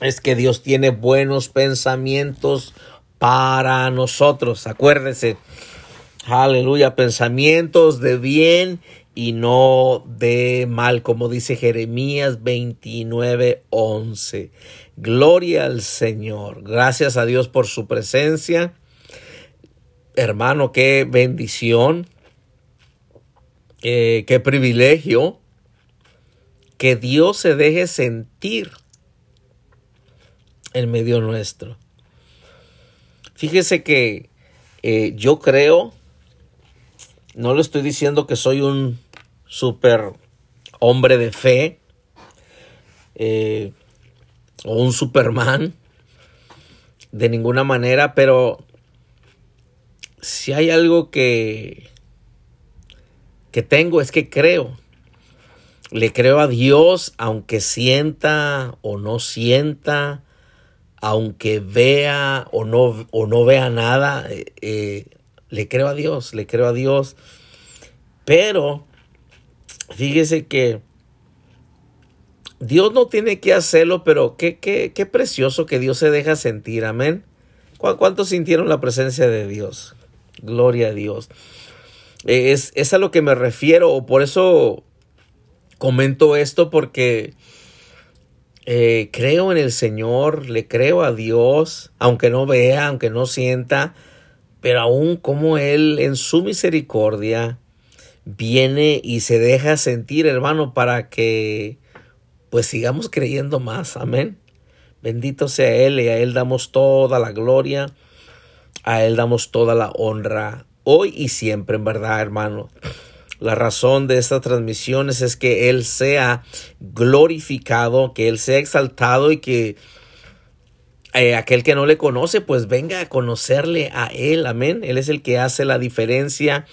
es que Dios tiene buenos pensamientos para nosotros. Acuérdese, aleluya, pensamientos de bien y no de mal, como dice Jeremías 29, 11. Gloria al Señor. Gracias a Dios por su presencia. Hermano, qué bendición, eh, qué privilegio que Dios se deje sentir en medio nuestro. Fíjese que eh, yo creo, no le estoy diciendo que soy un super hombre de fe eh, o un superman de ninguna manera, pero si hay algo que que tengo es que creo. Le creo a Dios aunque sienta o no sienta, aunque vea o no, o no vea nada, eh, eh, le creo a Dios, le creo a Dios. Pero fíjese que Dios no tiene que hacerlo, pero qué, qué, qué precioso que Dios se deja sentir, amén. ¿Cuántos sintieron la presencia de Dios? Gloria a Dios. Es, es a lo que me refiero, o por eso comento esto, porque eh, creo en el Señor, le creo a Dios, aunque no vea, aunque no sienta, pero aún como Él en su misericordia viene y se deja sentir, hermano, para que pues sigamos creyendo más. Amén. Bendito sea Él y a Él damos toda la gloria, a Él damos toda la honra, hoy y siempre, en verdad, hermano. La razón de estas transmisiones es que Él sea glorificado, que Él sea exaltado y que eh, aquel que no le conoce, pues venga a conocerle a Él. Amén. Él es el que hace la diferencia.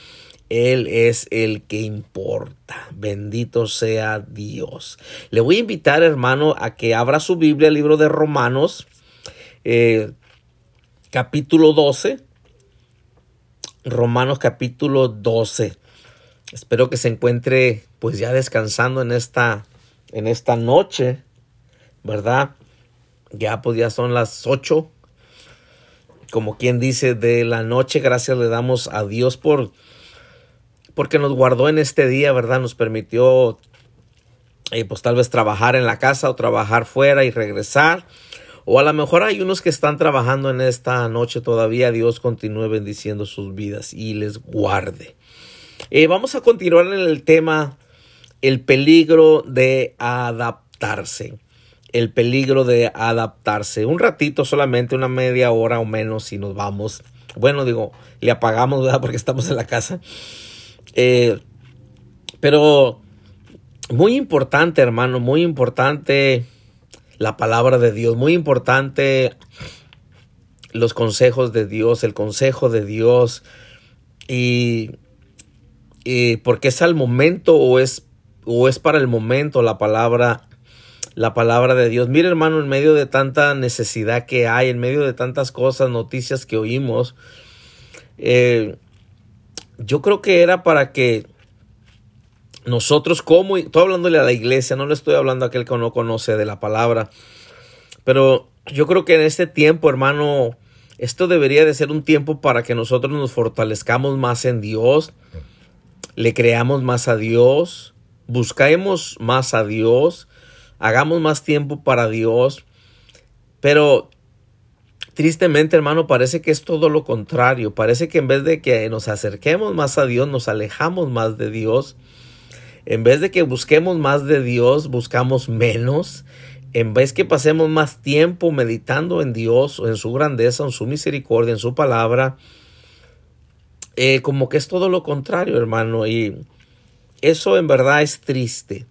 Él es el que importa. Bendito sea Dios. Le voy a invitar, hermano, a que abra su Biblia, el libro de Romanos, eh, capítulo 12. Romanos capítulo 12. Espero que se encuentre pues ya descansando en esta en esta noche, ¿verdad? Ya pues ya son las 8. Como quien dice de la noche, gracias le damos a Dios por porque nos guardó en este día, ¿verdad? Nos permitió eh, pues tal vez trabajar en la casa o trabajar fuera y regresar. O a lo mejor hay unos que están trabajando en esta noche todavía. Dios continúe bendiciendo sus vidas y les guarde. Eh, vamos a continuar en el tema el peligro de adaptarse. El peligro de adaptarse. Un ratito solamente, una media hora o menos si nos vamos. Bueno, digo, le apagamos, ¿verdad? Porque estamos en la casa. Eh, pero muy importante, hermano, muy importante la palabra de Dios. Muy importante los consejos de Dios, el consejo de Dios. Y porque es al momento o es, o es para el momento la palabra, la palabra de Dios. Mire hermano, en medio de tanta necesidad que hay, en medio de tantas cosas, noticias que oímos, eh, yo creo que era para que nosotros como, estoy hablándole a la iglesia, no le estoy hablando a aquel que no conoce de la palabra, pero yo creo que en este tiempo, hermano, esto debería de ser un tiempo para que nosotros nos fortalezcamos más en Dios, le creamos más a Dios, busquemos más a Dios, hagamos más tiempo para Dios. Pero tristemente, hermano, parece que es todo lo contrario. Parece que en vez de que nos acerquemos más a Dios, nos alejamos más de Dios. En vez de que busquemos más de Dios, buscamos menos. En vez que pasemos más tiempo meditando en Dios, en su grandeza, en su misericordia, en su palabra, eh, como que es todo lo contrario, hermano. Y eso en verdad es triste.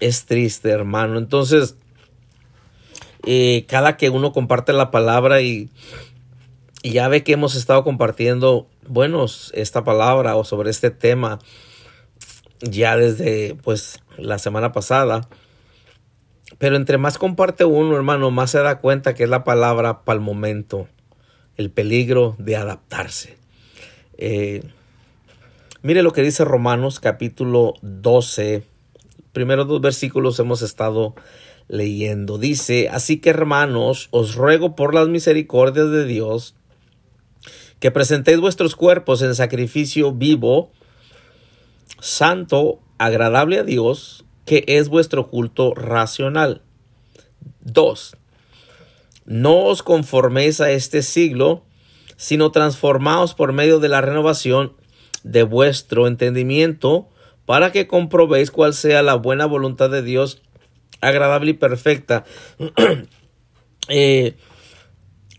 Es triste, hermano. Entonces, eh, cada que uno comparte la palabra y, y, ya ve que hemos estado compartiendo, bueno, esta palabra o sobre este tema ya desde pues la semana pasada. Pero entre más comparte uno, hermano, más se da cuenta que es la palabra para el momento, el peligro de adaptarse. Eh, mire lo que dice Romanos capítulo 12. Primeros dos versículos hemos estado leyendo. Dice, así que hermanos, os ruego por las misericordias de Dios que presentéis vuestros cuerpos en sacrificio vivo, santo, agradable a Dios, que es vuestro culto racional. 2. No os conforméis a este siglo, sino transformaos por medio de la renovación de vuestro entendimiento, para que comprobéis cuál sea la buena voluntad de Dios, agradable y perfecta. Eh,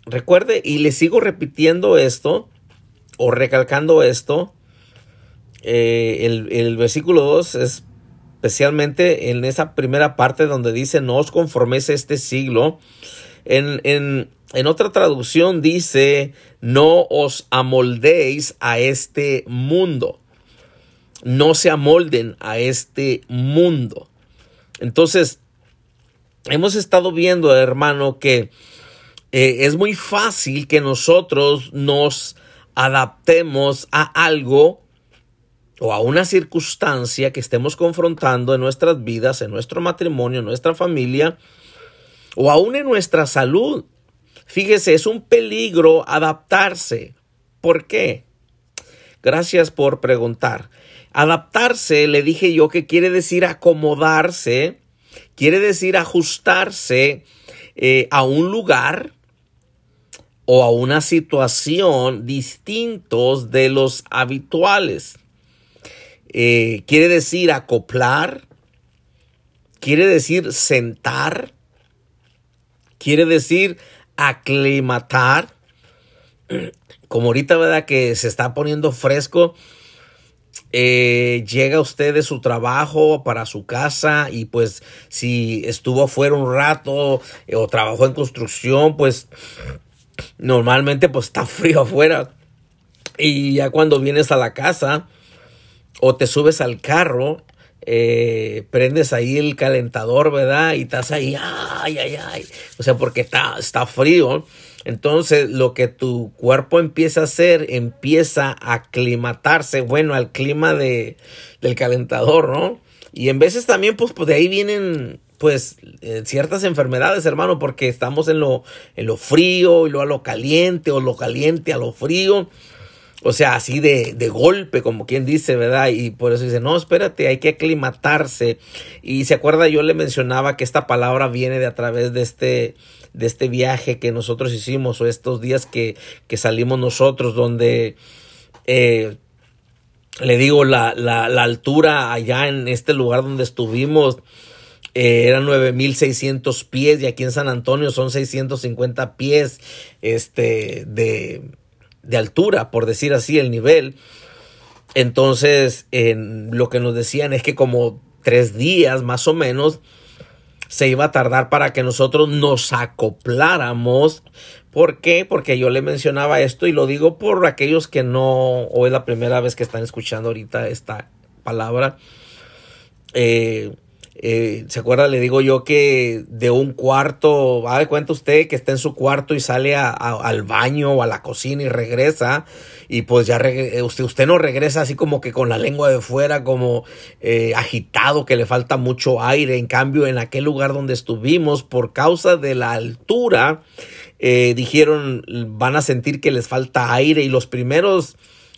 recuerde, y le sigo repitiendo esto, o recalcando esto, eh, el, el, versículo 2 es especialmente en esa primera parte donde dice, no os conforméis a este siglo. En, en, en otra traducción dice, no os amoldéis a este mundo. No se amolden a este mundo. Entonces, hemos estado viendo, hermano, que eh, es muy fácil que nosotros nos adaptemos a algo o a una circunstancia que estemos confrontando en nuestras vidas, en nuestro matrimonio, en nuestra familia, o aún en nuestra salud. Fíjese, es un peligro adaptarse. ¿Por qué? Gracias por preguntar. Adaptarse, le dije yo que quiere decir acomodarse, quiere decir ajustarse eh, a un lugar o a una situación distintos de los habituales. Eh, quiere decir acoplar, quiere decir sentar, quiere decir aclimatar. Como ahorita, ¿verdad? Que se está poniendo fresco. Eh, llega usted de su trabajo para su casa y pues si estuvo afuera un rato eh, o trabajó en construcción, pues normalmente pues está frío afuera. Y ya cuando vienes a la casa, o te subes al carro, eh, prendes ahí el calentador, ¿verdad? Y estás ahí, ay, ay, ay. O sea, porque está, está frío. Entonces, lo que tu cuerpo empieza a hacer, empieza a aclimatarse, bueno, al clima de, del calentador, ¿no? Y en veces también, pues, pues de ahí vienen, pues, eh, ciertas enfermedades, hermano, porque estamos en lo, en lo frío y luego a lo caliente, o lo caliente a lo frío. O sea, así de, de, golpe, como quien dice, ¿verdad? Y por eso dice, no, espérate, hay que aclimatarse. Y se acuerda, yo le mencionaba que esta palabra viene de a través de este, de este viaje que nosotros hicimos o estos días que, que salimos nosotros, donde eh, le digo, la, la, la, altura allá en este lugar donde estuvimos eh, eran 9600 pies y aquí en San Antonio son 650 pies este, de de altura, por decir así, el nivel. Entonces, en, lo que nos decían es que como tres días más o menos se iba a tardar para que nosotros nos acopláramos. ¿Por qué? Porque yo le mencionaba esto y lo digo por aquellos que no, o es la primera vez que están escuchando ahorita esta palabra. Eh, eh, ¿Se acuerda? Le digo yo que de un cuarto, va de cuenta usted que está en su cuarto y sale al baño o a la cocina y regresa y pues ya eh, usted, usted no regresa así como que con la lengua de fuera, como eh, agitado, que le falta mucho aire. En cambio, en aquel lugar donde estuvimos, por causa de la altura, dijeron van a sentir que les falta aire y los primeros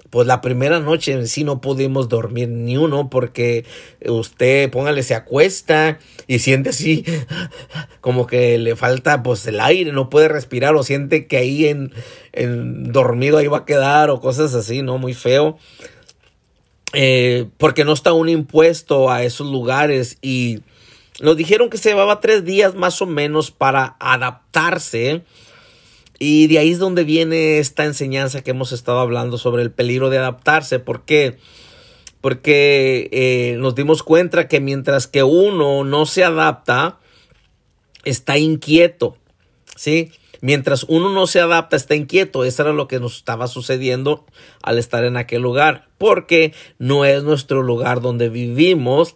pues la primera noche en sí no pudimos dormir ni uno porque usted, póngale, se acuesta y siente así como que le falta pues el aire, no puede respirar o siente que ahí en, en dormido ahí va a quedar o cosas así, ¿no? Muy feo. Eh, porque no está un impuesto a esos lugares y nos dijeron que se llevaba tres días más o menos para adaptarse y de ahí es donde viene esta enseñanza que hemos estado hablando sobre el peligro de adaptarse. ¿Por qué? Porque eh, nos dimos cuenta que mientras que uno no se adapta, está inquieto. ¿Sí? Mientras uno no se adapta, está inquieto. Eso era lo que nos estaba sucediendo al estar en aquel lugar. Porque no es nuestro lugar donde vivimos.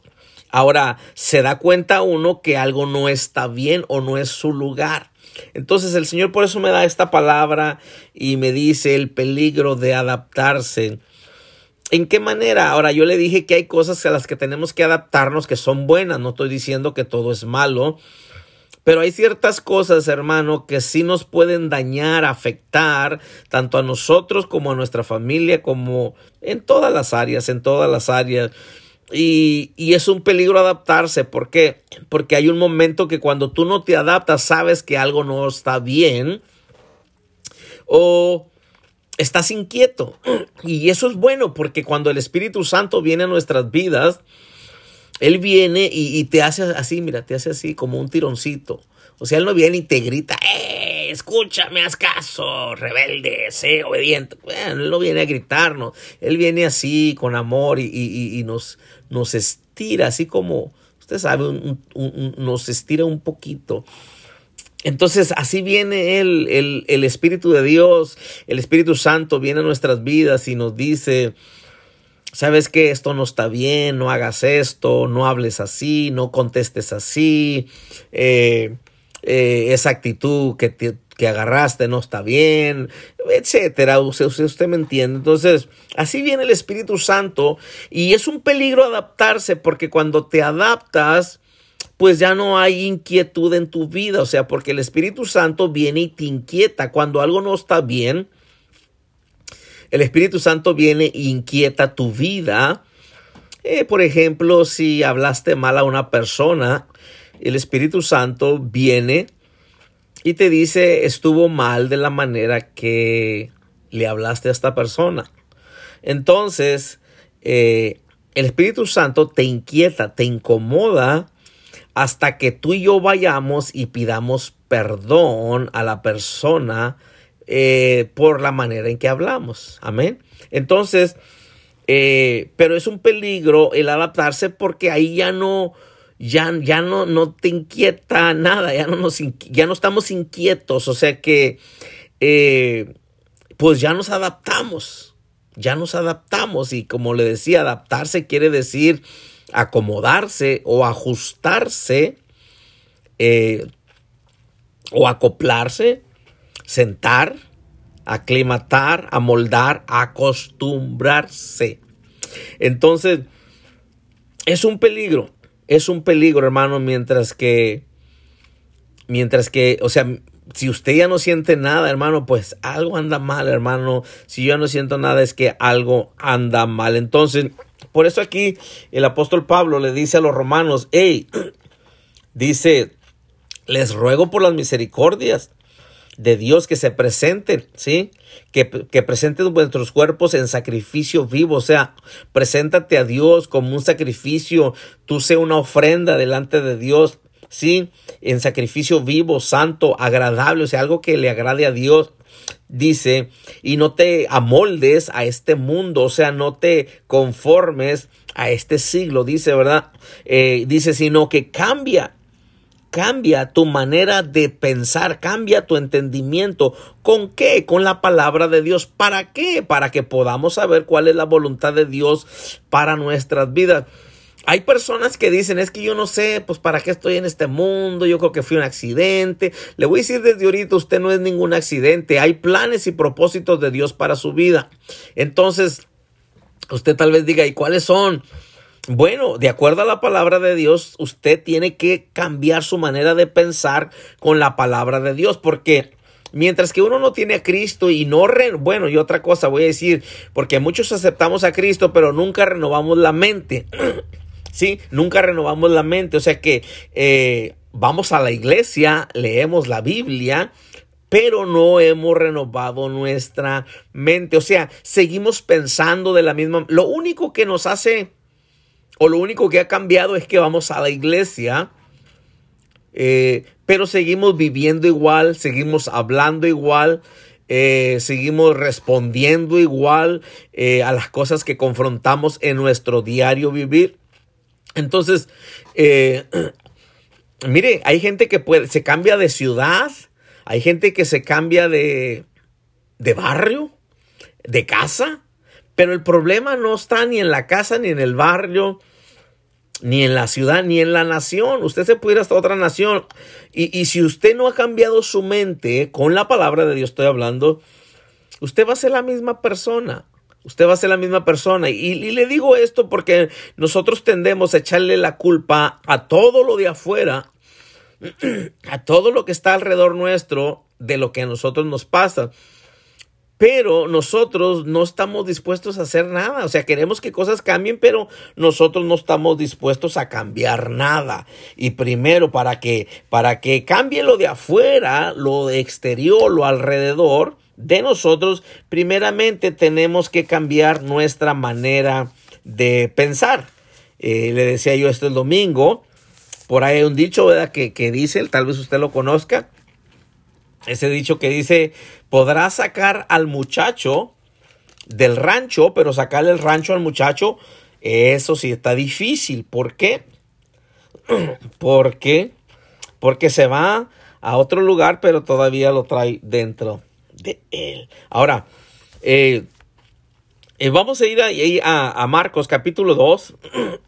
Ahora, se da cuenta uno que algo no está bien o no es su lugar. Entonces el Señor por eso me da esta palabra y me dice el peligro de adaptarse. ¿En qué manera? Ahora yo le dije que hay cosas a las que tenemos que adaptarnos que son buenas. No estoy diciendo que todo es malo. Pero hay ciertas cosas, hermano, que sí nos pueden dañar, afectar, tanto a nosotros como a nuestra familia, como en todas las áreas, en todas las áreas. Y, y, es un peligro adaptarse. ¿Por qué? Porque hay un momento que cuando tú no te adaptas, sabes que algo no está bien. O estás inquieto. Y eso es bueno porque cuando el Espíritu Santo viene a nuestras vidas, Él viene y, te hace así, mira, te hace así como un tironcito. O sea, Él no viene y te grita, ¡eh! Escúchame, haz caso, rebelde, sé obediente. Bueno, Él no viene a gritarnos. Él viene así, con amor y, nos, nos estira, así como, usted sabe, nos estira un poquito. Entonces así viene el, el, Espíritu de Dios, el Espíritu Santo viene a nuestras vidas y nos dice, sabes que esto no está bien, no hagas esto, no hables así, no contestes así, eh, eh, esa actitud que, que agarraste no está bien, etcétera. Usted, usted, me entiende. Entonces, así viene el Espíritu Santo y es un peligro adaptarse porque cuando te adaptas, pues ya no hay inquietud en tu vida, o sea, porque el Espíritu Santo viene y te inquieta cuando algo no está bien. El Espíritu Santo viene e inquieta tu vida. Eh, por ejemplo, si hablaste mal a una persona, el Espíritu Santo viene y te dice estuvo mal de la manera que le hablaste a esta persona. Entonces, eh, el Espíritu Santo te inquieta, te incomoda hasta que tú y yo vayamos y pidamos perdón a la persona eh, por la manera en que hablamos. Amén. Entonces, eh, pero es un peligro el adaptarse porque ahí ya no, ya, ya no, no te inquieta nada, ya no, nos, ya no estamos inquietos, o sea que, eh, pues ya nos adaptamos, ya nos adaptamos y como le decía, adaptarse quiere decir acomodarse o ajustarse eh, o acoplarse, sentar, aclimatar, amoldar, acostumbrarse. Entonces, es un peligro, es un peligro, hermano, mientras que, mientras que, o sea, si usted ya no siente nada, hermano, pues algo anda mal, hermano. Si yo no siento nada, es que algo anda mal. Entonces, por eso aquí el apóstol Pablo le dice a los romanos, hey, dice, les ruego por las misericordias de Dios que se presenten, ¿sí? Que, que, presenten vuestros cuerpos en sacrificio vivo, o sea, preséntate a Dios como un sacrificio, tú sé una ofrenda delante de Dios, ¿sí? En sacrificio vivo, santo, agradable, o sea, algo que le agrade a Dios dice, y no te amoldes a este mundo, o sea, no te conformes a este siglo, dice, ¿verdad? Eh, dice, sino que cambia, cambia tu manera de pensar, cambia tu entendimiento. ¿Con qué? Con la palabra de Dios. ¿Para qué? Para que podamos saber cuál es la voluntad de Dios para nuestras vidas. Hay personas que dicen, es que yo no sé, pues para qué estoy en este mundo, yo creo que fui un accidente. Le voy a decir desde ahorita, usted no es ningún accidente, hay planes y propósitos de Dios para su vida. Entonces, usted tal vez diga, ¿y cuáles son? Bueno, de acuerdo a la palabra de Dios, usted tiene que cambiar su manera de pensar con la palabra de Dios, porque mientras que uno no tiene a Cristo y no, bueno, y otra cosa voy a decir, porque muchos aceptamos a Cristo, pero nunca renovamos la mente. ¿sí? Nunca renovamos la mente, o sea que eh, vamos a la iglesia, leemos la Biblia, pero no hemos renovado nuestra mente, o sea, seguimos pensando de la misma, lo único que nos hace, lo único que ha cambiado es que vamos a la iglesia, eh, pero seguimos viviendo igual, seguimos hablando igual, eh, seguimos respondiendo igual a las cosas que confrontamos en nuestro diario vivir. Entonces, eh, mire, hay gente que puede, se cambia de ciudad, hay gente que se cambia de, de barrio, de casa, pero el problema no está ni en la casa, ni en el barrio, ni en la ciudad, ni en la nación. Usted se puede ir hasta otra nación. Y, y si usted no ha cambiado su mente, con la palabra de Dios estoy hablando, usted va a ser la misma persona. Usted va a ser la misma persona. Y, le digo esto porque nosotros tendemos a echarle la culpa a todo lo de afuera a todo lo que está alrededor nuestro de lo que a nosotros nos pasa. Pero nosotros no estamos dispuestos a hacer nada. O sea, queremos que cosas cambien, pero nosotros no estamos dispuestos a cambiar nada. Y primero, para que, para que cambie lo de afuera, lo de exterior, lo alrededor de nosotros, primeramente tenemos que cambiar nuestra manera de pensar. Eh, le decía yo esto el domingo. Por ahí hay un dicho, ¿verdad? Que, que dice, tal vez usted lo conozca. Ese dicho que dice, podrá sacar al muchacho del rancho, pero sacarle el rancho al muchacho, eso sí está difícil. ¿Por qué? Porque, porque se va a otro lugar, pero todavía lo trae dentro de él. Ahora, eh, eh, vamos a ir a, a Marcos capítulo 2.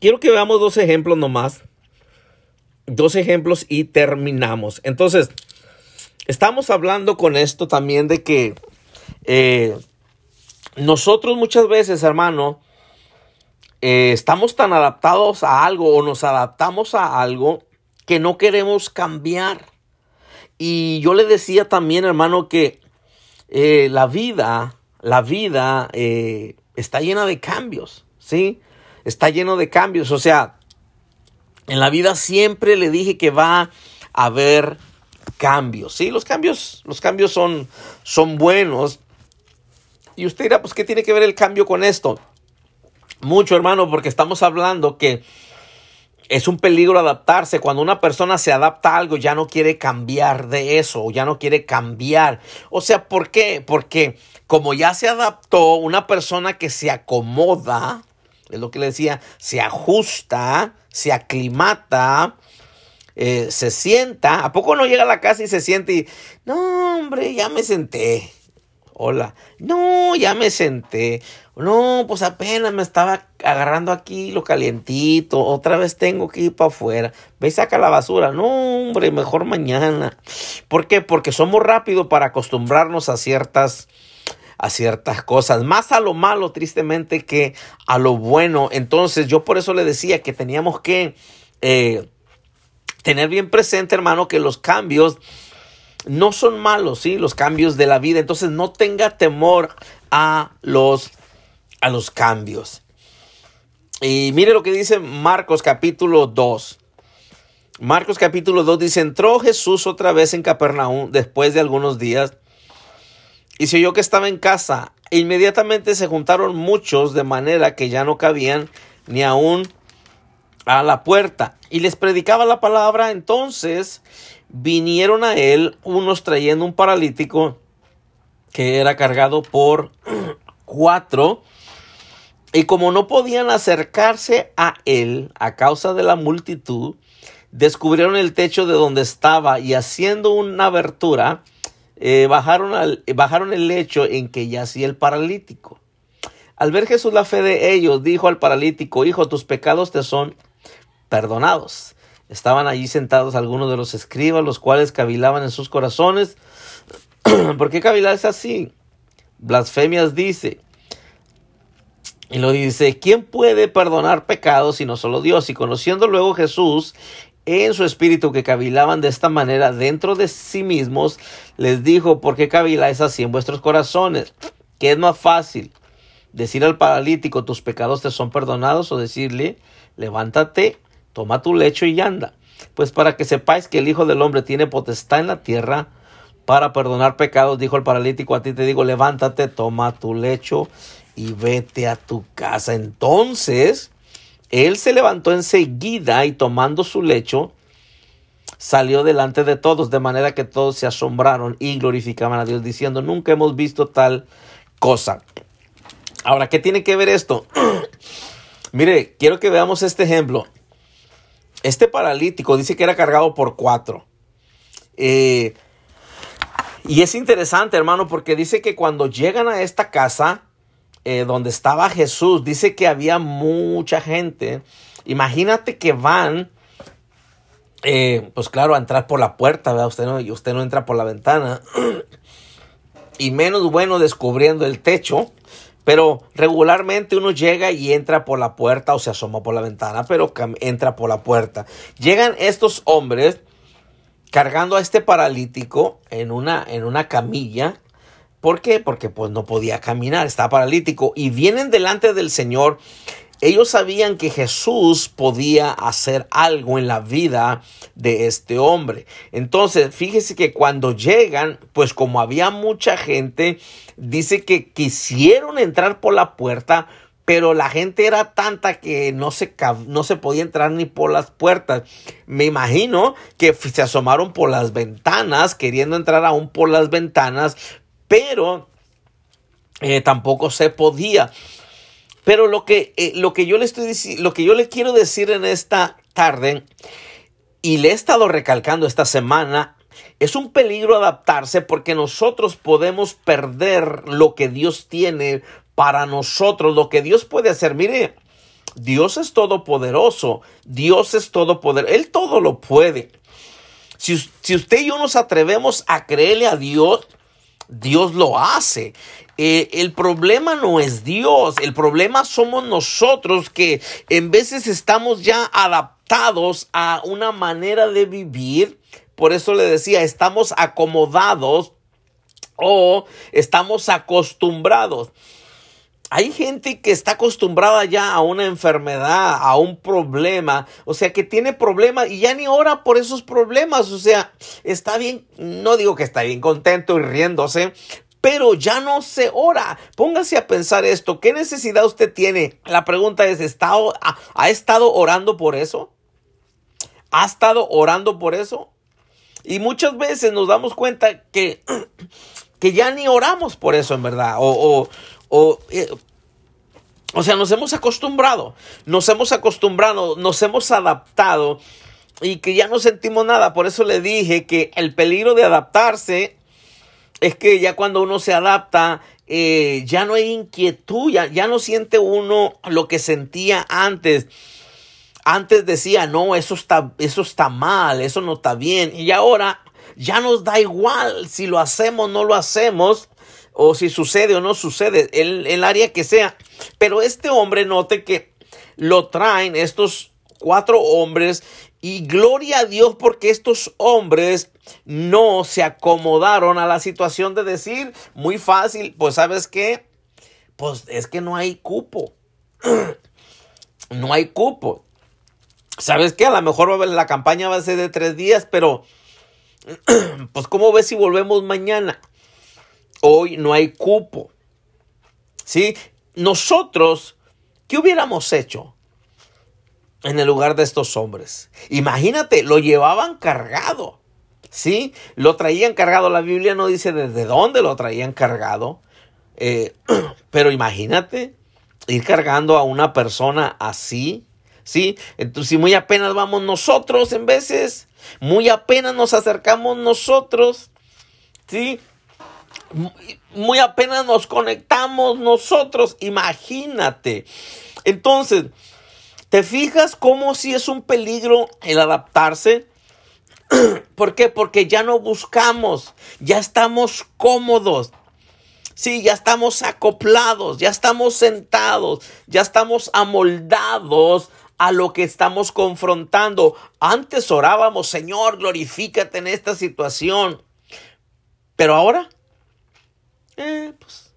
Quiero que veamos dos ejemplos nomás dos ejemplos y terminamos. Entonces, estamos hablando con esto también de que eh, nosotros muchas veces, hermano, eh, estamos tan adaptados a algo o nos adaptamos a algo que no queremos cambiar. Y yo le decía también, hermano, que eh, la vida, la vida está llena de cambios, ¿sí? Está lleno de cambios. O sea, en la vida siempre le dije que va a haber cambios. Sí, los cambios, los cambios son, son buenos. Y usted dirá, pues, ¿qué tiene que ver el cambio con esto? Mucho, hermano, porque estamos hablando que es un peligro adaptarse. Cuando una persona se adapta a algo, ya no quiere cambiar de eso, ya no quiere cambiar. O sea, ¿por qué? Porque como ya se adaptó, una persona que se acomoda, es lo que le decía, se ajusta, se aclimata, eh, se sienta. ¿A poco no llega a la casa y se siente y, no, hombre, ya me senté? Hola, no, ya me senté. No, pues apenas me estaba agarrando aquí lo calientito. Otra vez tengo que ir para afuera. Ve y saca la basura. No, hombre, mejor mañana. ¿Por qué? Porque somos rápidos para acostumbrarnos a ciertas a ciertas cosas, más a lo malo tristemente que a lo bueno. Entonces yo por eso le decía que teníamos que eh, tener bien presente, hermano, que los cambios no son malos, ¿sí? Los cambios de la vida. Entonces no tenga temor a los, a los cambios. Y mire lo que dice Marcos capítulo 2. Marcos capítulo 2 dice, entró Jesús otra vez en Capernaum después de algunos días y se oyó que estaba en casa. Inmediatamente se juntaron muchos de manera que ya no cabían ni aún a la puerta. Y les predicaba la palabra. Entonces vinieron a él unos trayendo un paralítico que era cargado por cuatro. Y como no podían acercarse a él a causa de la multitud, descubrieron el techo de donde estaba y haciendo una abertura, eh, bajaron, al, bajaron el lecho en que yacía el paralítico. Al ver Jesús la fe de ellos, dijo al paralítico, Hijo, tus pecados te son perdonados. Estaban allí sentados algunos de los escribas, los cuales cavilaban en sus corazones. ¿Por qué cavilarse así? Blasfemias dice. Y lo dice, ¿quién puede perdonar pecados sino solo Dios? Y conociendo luego Jesús en su espíritu que cavilaban de esta manera dentro de sí mismos, les dijo, ¿por qué caviláis así en vuestros corazones? ¿Qué es más fácil? Decir al paralítico, tus pecados te son perdonados, o decirle, levántate, toma tu lecho y anda. Pues para que sepáis que el Hijo del Hombre tiene potestad en la tierra para perdonar pecados, dijo el paralítico, a ti te digo, levántate, toma tu lecho y vete a tu casa. Entonces, él se levantó enseguida y tomando su lecho, salió delante de todos, de manera que todos se asombraron y glorificaban a Dios, diciendo, nunca hemos visto tal cosa. Ahora, ¿qué tiene que ver esto? Mire, quiero que veamos este ejemplo. Este paralítico dice que era cargado por cuatro. Eh, y es interesante, hermano, porque dice que cuando llegan a esta casa, eh, donde estaba Jesús, dice que había mucha gente. Imagínate que van, eh, pues claro, a entrar por la puerta, ¿verdad? Usted no, usted no entra por la ventana. y menos bueno descubriendo el techo. Pero regularmente uno llega y entra por la puerta o se asoma por la ventana, pero entra por la puerta. Llegan estos hombres cargando a este paralítico en una, en una camilla. ¿Por qué? Porque pues no podía caminar, estaba paralítico. Y vienen delante del Señor. Ellos sabían que Jesús podía hacer algo en la vida de este hombre. Entonces, fíjese que cuando llegan, pues como había mucha gente, dice que quisieron entrar por la puerta, pero la gente era tanta que no se, no se podía entrar ni por las puertas. Me imagino que se asomaron por las ventanas, queriendo entrar aún por las ventanas, pero eh, tampoco se podía. Pero lo que, eh, lo que yo le estoy lo que yo quiero decir en esta tarde, y le he estado recalcando esta semana, es un peligro adaptarse porque nosotros podemos perder lo que Dios tiene para nosotros, lo que Dios puede hacer. Mire, Dios es todopoderoso, Dios es todopoderoso, Él todo lo puede. Si, si, usted y yo nos atrevemos a creerle a Dios, Dios lo hace. Eh, el problema no es Dios, el problema somos nosotros que en veces estamos ya adaptados a una manera de vivir. Por eso le decía, estamos acomodados o estamos acostumbrados. Hay gente que está acostumbrada ya a una enfermedad, a un problema, o sea, que tiene problemas y ya ni ora por esos problemas, o sea, está bien, no digo que está bien contento y riéndose, pero ya no se ora. Póngase a pensar esto, ¿qué necesidad usted tiene? La pregunta es, ¿está, ¿ha estado orando por eso? ¿Ha estado orando por eso? Y muchas veces nos damos cuenta que, que ya ni oramos por eso en verdad, o, o, eh, o sea, nos hemos acostumbrado, nos hemos acostumbrado, nos hemos adaptado y que ya no sentimos nada. Por eso le dije que el peligro de adaptarse es que ya cuando uno se adapta, eh, ya no hay inquietud, ya, ya no siente uno lo que sentía antes. Antes decía, no, eso está, eso está mal, eso no está bien. Y ahora ya nos da igual si lo hacemos o no lo hacemos o si sucede o no sucede, el, el área que sea. Pero este hombre, note que lo traen estos cuatro hombres y gloria a Dios porque estos hombres no se acomodaron a la situación de decir, muy fácil, pues sabes qué, pues es que no hay cupo. no hay cupo. ¿Sabes qué? A lo mejor la campaña va a ser de tres días, pero pues ¿cómo ves si volvemos mañana? Hoy no hay cupo. ¿Sí? Nosotros, ¿qué hubiéramos hecho en el lugar de estos hombres? Imagínate, lo llevaban cargado. ¿Sí? Lo traían cargado. La Biblia no dice desde dónde lo traían cargado. Eh, pero imagínate ir cargando a una persona así. ¿Sí? Entonces, si muy apenas vamos nosotros en veces, muy apenas nos acercamos nosotros, ¿sí? Muy apenas nos conectamos nosotros, imagínate. Entonces, ¿te fijas cómo si es un peligro el adaptarse? ¿Por qué? Porque ya no buscamos, ya estamos cómodos. Sí, ya estamos acoplados, ya estamos sentados, ya estamos amoldados a lo que estamos confrontando. Antes orábamos, Señor, glorifícate en esta situación. Pero ahora eh, pues,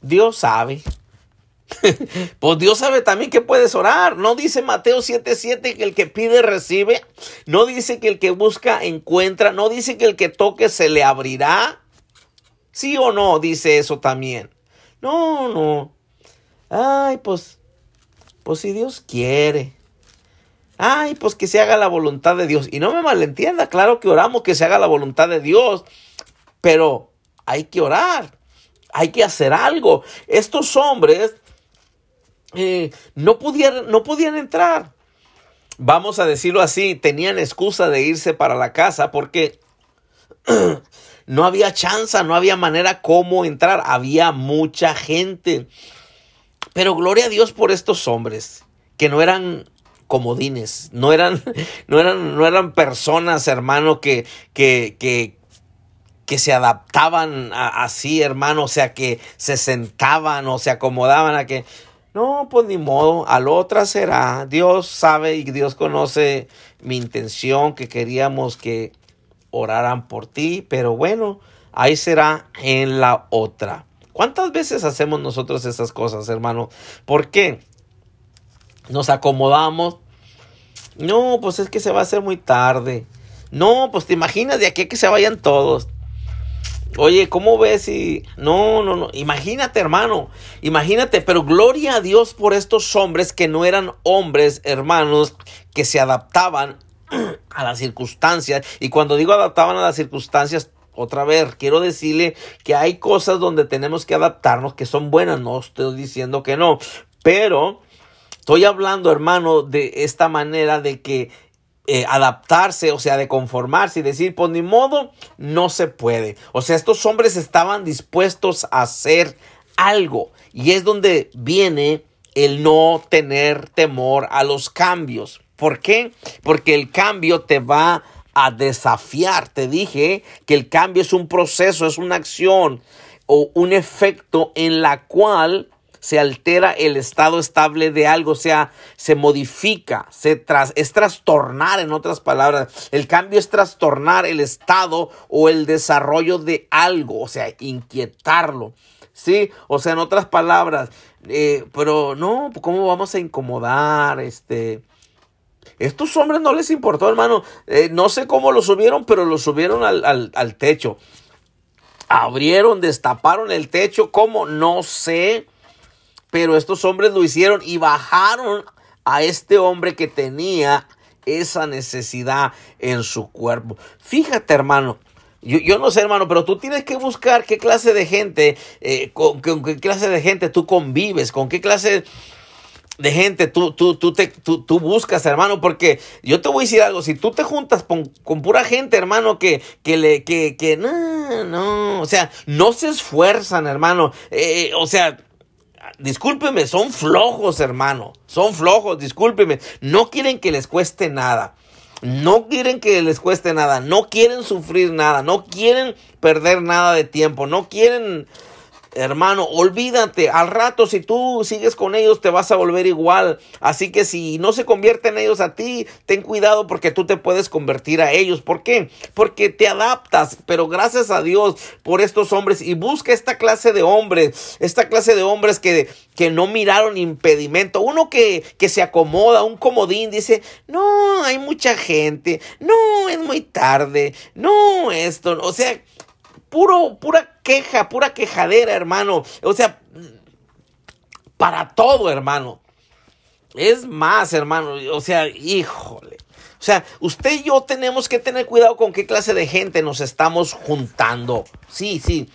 Dios sabe. pues Dios sabe también que puedes orar. No dice Mateo 7:7 que el que pide recibe. No dice que el que busca encuentra. No dice que el que toque se le abrirá. ¿Sí o no? Dice eso también. No, no. Ay, pues, pues si Dios quiere. Ay, pues que se haga la voluntad de Dios. Y no me malentienda, claro que oramos que se haga la voluntad de Dios. Pero hay que orar, hay que hacer algo. Estos hombres eh, no, pudieron, no podían entrar. Vamos a decirlo así, tenían excusa de irse para la casa porque no había chance, no había manera cómo entrar, había mucha gente. Pero gloria a Dios por estos hombres que no eran comodines, no eran, no eran, no eran personas, hermano, que, que, que, que se adaptaban así, hermano, o sea, que se sentaban o se acomodaban a que, no, pues ni modo, al otra será. Dios sabe y Dios conoce mi intención, que queríamos que oraran por ti, pero bueno, ahí será en la otra. ¿Cuántas veces hacemos nosotros esas cosas, hermano? ¿Por qué? Nos acomodamos. No, pues es que se va a hacer muy tarde. No, pues te imaginas de aquí a que se vayan todos. Oye, ¿cómo ves si... No, no, no. Imagínate, hermano. Imagínate, pero gloria a Dios por estos hombres que no eran hombres, hermanos, que se adaptaban a las circunstancias. Y cuando digo adaptaban a las circunstancias, otra vez, quiero decirle que hay cosas donde tenemos que adaptarnos que son buenas, no estoy diciendo que no, pero estoy hablando, hermano, de esta manera de que eh, adaptarse, o sea, de conformarse y decir, pues ni modo, no se puede. O sea, estos hombres estaban dispuestos a hacer algo y es donde viene el no tener temor a los cambios. ¿Por qué? Porque el cambio te va a desafiar. Te dije que el cambio es un proceso, es una acción o un efecto en la cual se altera el estado estable de algo, o sea, se modifica, se tras, es trastornar, en otras palabras. El cambio es trastornar el estado o el desarrollo de algo, o sea, inquietarlo. Sí, o sea, en otras palabras, eh, pero no, ¿cómo vamos a incomodar? Este, estos hombres no les importó, hermano. Eh, no sé cómo lo subieron, pero lo subieron al, al techo. Abrieron, destaparon el techo. ¿Cómo? No sé. Pero estos hombres lo hicieron y bajaron a este hombre que tenía esa necesidad en su cuerpo. Fíjate, hermano. Yo, no sé, hermano, pero tú tienes que buscar qué clase de gente, eh, con, qué clase de gente tú convives, con qué clase de gente tú, tú, tú, te, tú, tú, buscas, hermano, porque yo te voy a decir algo, si tú te juntas con, pura gente, hermano, que, que le, que, que, no, no, o sea, no se esfuerzan, hermano, eh, o sea, discúlpeme, son flojos, hermano. Son flojos, discúlpeme. No quieren que les cueste nada. No quieren que les cueste nada. No quieren sufrir nada. No quieren perder nada de tiempo. No quieren Hermano, olvídate, al rato si tú sigues con ellos te vas a volver igual. Así que si no se convierten ellos a ti, ten cuidado porque tú te puedes convertir a ellos. ¿Por qué? Porque te adaptas, pero gracias a Dios por estos hombres y busca esta clase de hombres, esta clase de hombres que, que no miraron impedimento. Uno que, que se acomoda, un comodín, dice, no, hay mucha gente, no, es muy tarde, no, esto, o sea puro, pura queja, pura quejadera, hermano. O sea, para todo, hermano. Es más, hermano. O sea, híjole. O sea, usted y yo tenemos que tener cuidado con qué clase de gente nos estamos juntando. Sí, sí.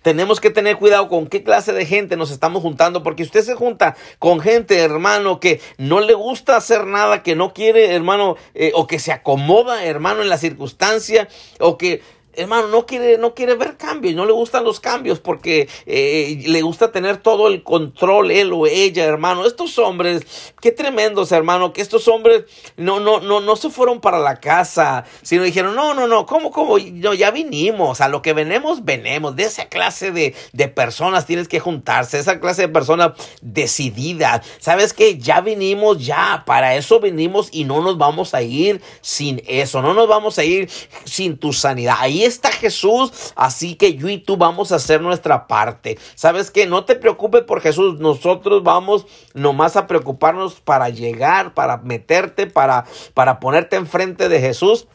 Tenemos que tener cuidado con qué clase de gente nos estamos juntando, porque usted se junta con gente, hermano, que no le gusta hacer nada, que no quiere, hermano, eh, o que se acomoda, hermano, en la circunstancia, o que hermano, no quiere, no quiere ver cambios, no le gustan los cambios porque eh, le gusta tener todo el control, él o ella, hermano. Estos hombres, qué tremendos, hermano, que estos hombres no, no, no, no se fueron para la casa, sino dijeron, no, no, no, ¿cómo, cómo? No, ya vinimos, a lo que venemos, venemos. De esa clase de, de personas tienes que juntarse, esa clase de personas decididas. ¿Sabes qué? Ya vinimos, ya, para eso vinimos y no nos vamos a ir sin eso, no nos vamos a ir sin tu sanidad. Ahí está Jesús, así que yo y tú vamos a hacer nuestra parte. ¿Sabes qué? No te preocupes por Jesús, nosotros vamos nomás a preocuparnos para llegar, para meterte, para, para ponerte enfrente de Jesús.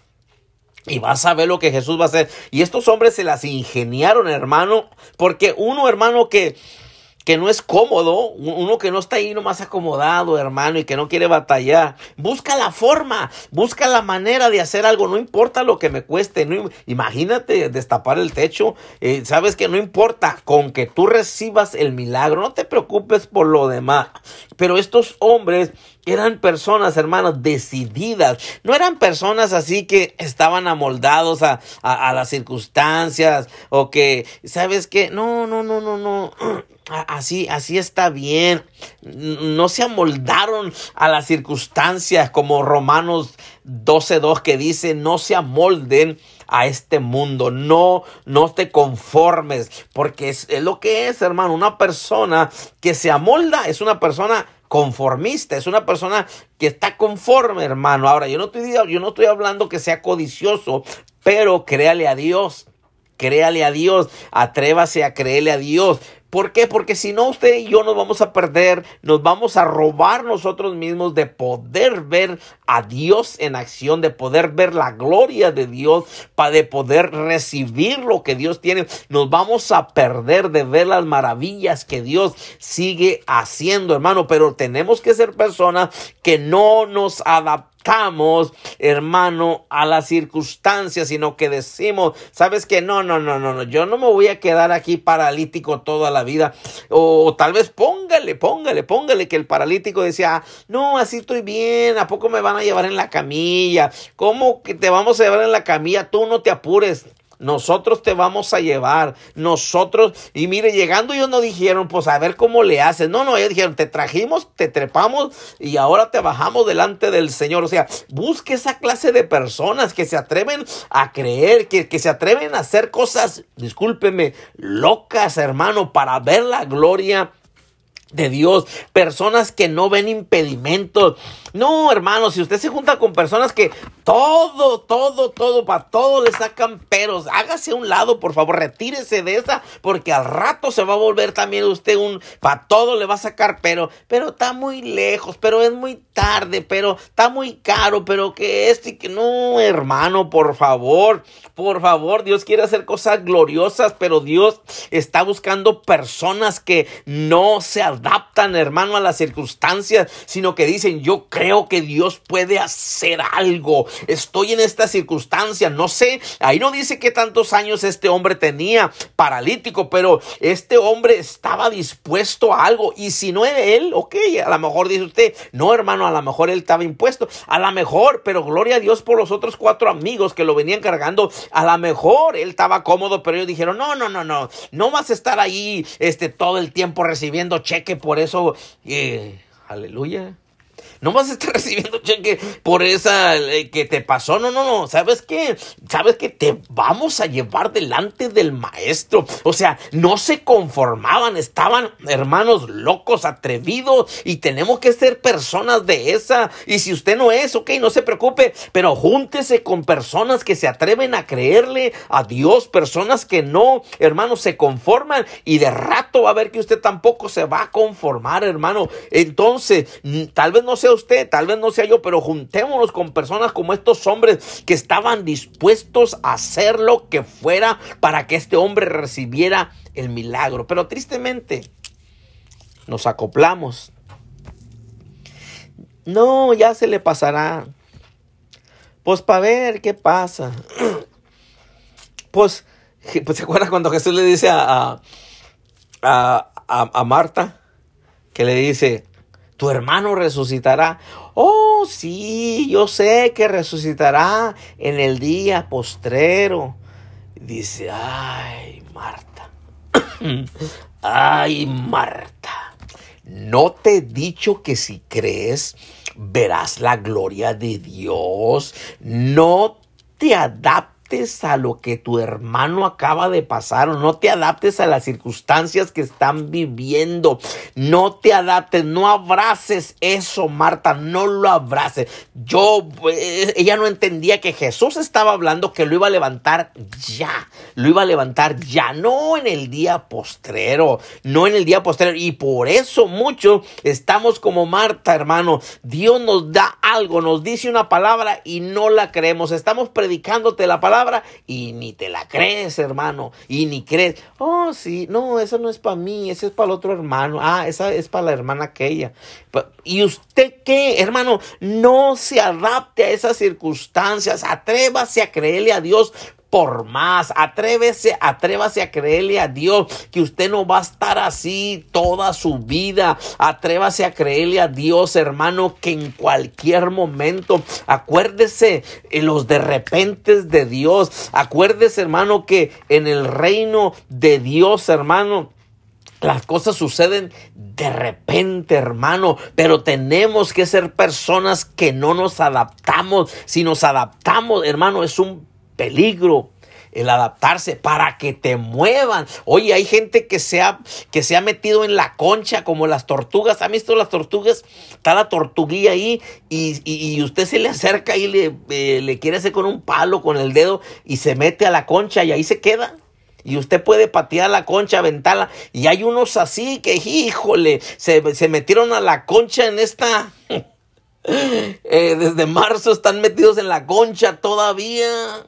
Y vas a ver lo que Jesús va a hacer. Y estos hombres se las ingeniaron, hermano. Porque uno, hermano, que que no es cómodo, uno que no está ahí nomás acomodado, hermano, y que no quiere batallar. Busca la forma, busca la manera de hacer algo, no importa lo que me cueste. No, imagínate destapar el techo, eh, sabes que no importa, con que tú recibas el milagro, no te preocupes por lo demás. Pero estos hombres eran personas, hermanos, decididas. No eran personas así que estaban amoldados a, a las circunstancias o que, ¿sabes qué? No, no, no, no, no. Así, así está bien. No se amoldaron a las circunstancias como Romanos 12.2 que dice, no se amolden a este mundo. No, no te conformes, porque es, es lo que es, hermano. Una persona que se amolda es una persona conformista, es una persona que está conforme, hermano. Ahora, yo no estoy, yo no estoy hablando que sea codicioso, pero créale a Dios. Créale a Dios, atrévase a creerle a Dios. ¿Por qué? Porque si no, usted y yo nos vamos a perder, nos vamos a robar nosotros mismos de poder ver a Dios en acción, de poder ver la gloria de Dios, para de poder recibir lo que Dios tiene. Nos vamos a perder de ver las maravillas que Dios sigue haciendo, hermano. Pero tenemos que ser personas que no nos adaptamos estamos, hermano, a las circunstancias, sino que decimos, sabes que no, no, no, no, no, yo no me voy a quedar aquí paralítico toda la vida. O, tal vez póngale, póngale, póngale que el paralítico decía, no, así estoy bien, ¿a poco me van a llevar en la camilla? ¿Cómo que te vamos a llevar en la camilla? Tú no te apures nosotros te vamos a llevar, nosotros, y mire, llegando ellos no dijeron, pues a ver cómo le haces, no, no, ellos dijeron, te trajimos, te trepamos y ahora te bajamos delante del Señor, o sea, busque esa clase de personas que se atreven a creer, que, que se atreven a hacer cosas, discúlpeme, locas, hermano, para ver la gloria de Dios, personas que no ven impedimentos. No, hermano, si usted se junta con personas que todo, todo, todo, para todo le sacan peros, hágase a un lado, por favor, retírese de esa, porque al rato se va a volver también usted un, para todo le va a sacar pero, pero está muy lejos, pero es muy tarde, pero está muy caro, pero que esto y que no, hermano, por favor, por favor, Dios quiere hacer cosas gloriosas, pero Dios está buscando personas que no se adaptan, hermano, a las circunstancias, sino que dicen, yo creo que Dios puede hacer algo. Estoy en esta circunstancia, no sé, ahí no dice qué tantos años este hombre tenía paralítico, pero este hombre estaba dispuesto a algo. Y si no era él, ok, a lo mejor dice usted, no, hermano, a lo mejor él estaba impuesto, a lo mejor, pero gloria a Dios por los otros cuatro amigos que lo venían cargando, a lo mejor él estaba cómodo, pero ellos dijeron, no, no, no, no, no vas a estar ahí este, todo el tiempo recibiendo cheque por eso, eh, aleluya. No vas a estar recibiendo cheque por esa eh, que te pasó. No, no, no. ¿Sabes qué? ¿Sabes que Te vamos a llevar delante del maestro. O sea, no se conformaban. Estaban hermanos locos, atrevidos. Y tenemos que ser personas de esa. Y si usted no es, ok, no se preocupe. Pero júntese con personas que se atreven a creerle a Dios. Personas que no, hermanos, se conforman. Y de rato va a ver que usted tampoco se va a conformar, hermano. Entonces, tal vez no sea usted, tal vez no sea yo, pero juntémonos con personas como estos hombres que estaban dispuestos a hacer lo que fuera para que este hombre recibiera el milagro. Pero tristemente nos acoplamos. No, ya se le pasará. Pues para ver qué pasa. Pues, pues, ¿se acuerda cuando Jesús le dice a, a, a Marta? Que le dice, tu hermano resucitará. Oh, sí, yo sé que resucitará en el día postrero. Dice, ay, Marta. ay, Marta. ¿No te he dicho que si crees verás la gloria de Dios? No te adaptes a lo que tu hermano acaba de pasar o no te adaptes a las circunstancias que están viviendo. No te adaptes, no abraces eso, Marta, no lo abraces. Yo, eh, ella no entendía que Jesús estaba hablando que lo iba a levantar ya, lo iba a levantar ya, no en el día postrero, no en el día postrero. Y por eso mucho estamos como Marta, hermano. Dios nos da algo, nos dice una palabra y no la creemos. Estamos predicándote la palabra y ni te la crees, hermano, y ni crees, oh, sí, no, eso no es para mí, ese es para el otro hermano, ah, esa es para la hermana aquella. ¿Y usted qué, hermano? No se adapte a esas circunstancias, atrévase a creerle a Dios por más. Atrévese, atrévase a creerle a Dios que usted no va a estar así toda su vida. Atrévase a creerle a Dios, hermano, que en cualquier momento, acuérdese en los de repente de Dios. Acuérdese, hermano, que en el reino de Dios, hermano, las cosas suceden de repente, hermano, pero tenemos que ser personas que no nos adaptamos. Si nos adaptamos, hermano, es un peligro el adaptarse para que te muevan. Oye, hay gente que se ha, que se ha metido en la concha como las tortugas. ¿Han visto las tortugas? Está la tortuguilla ahí y, usted se le acerca y le, eh, le quiere hacer con un palo, con el dedo y se mete a la concha y ahí se queda. Y usted puede patear la concha, aventarla. Y hay unos así que, híjole, se, se metieron a la concha en esta... Eh, desde marzo están metidos en la concha todavía.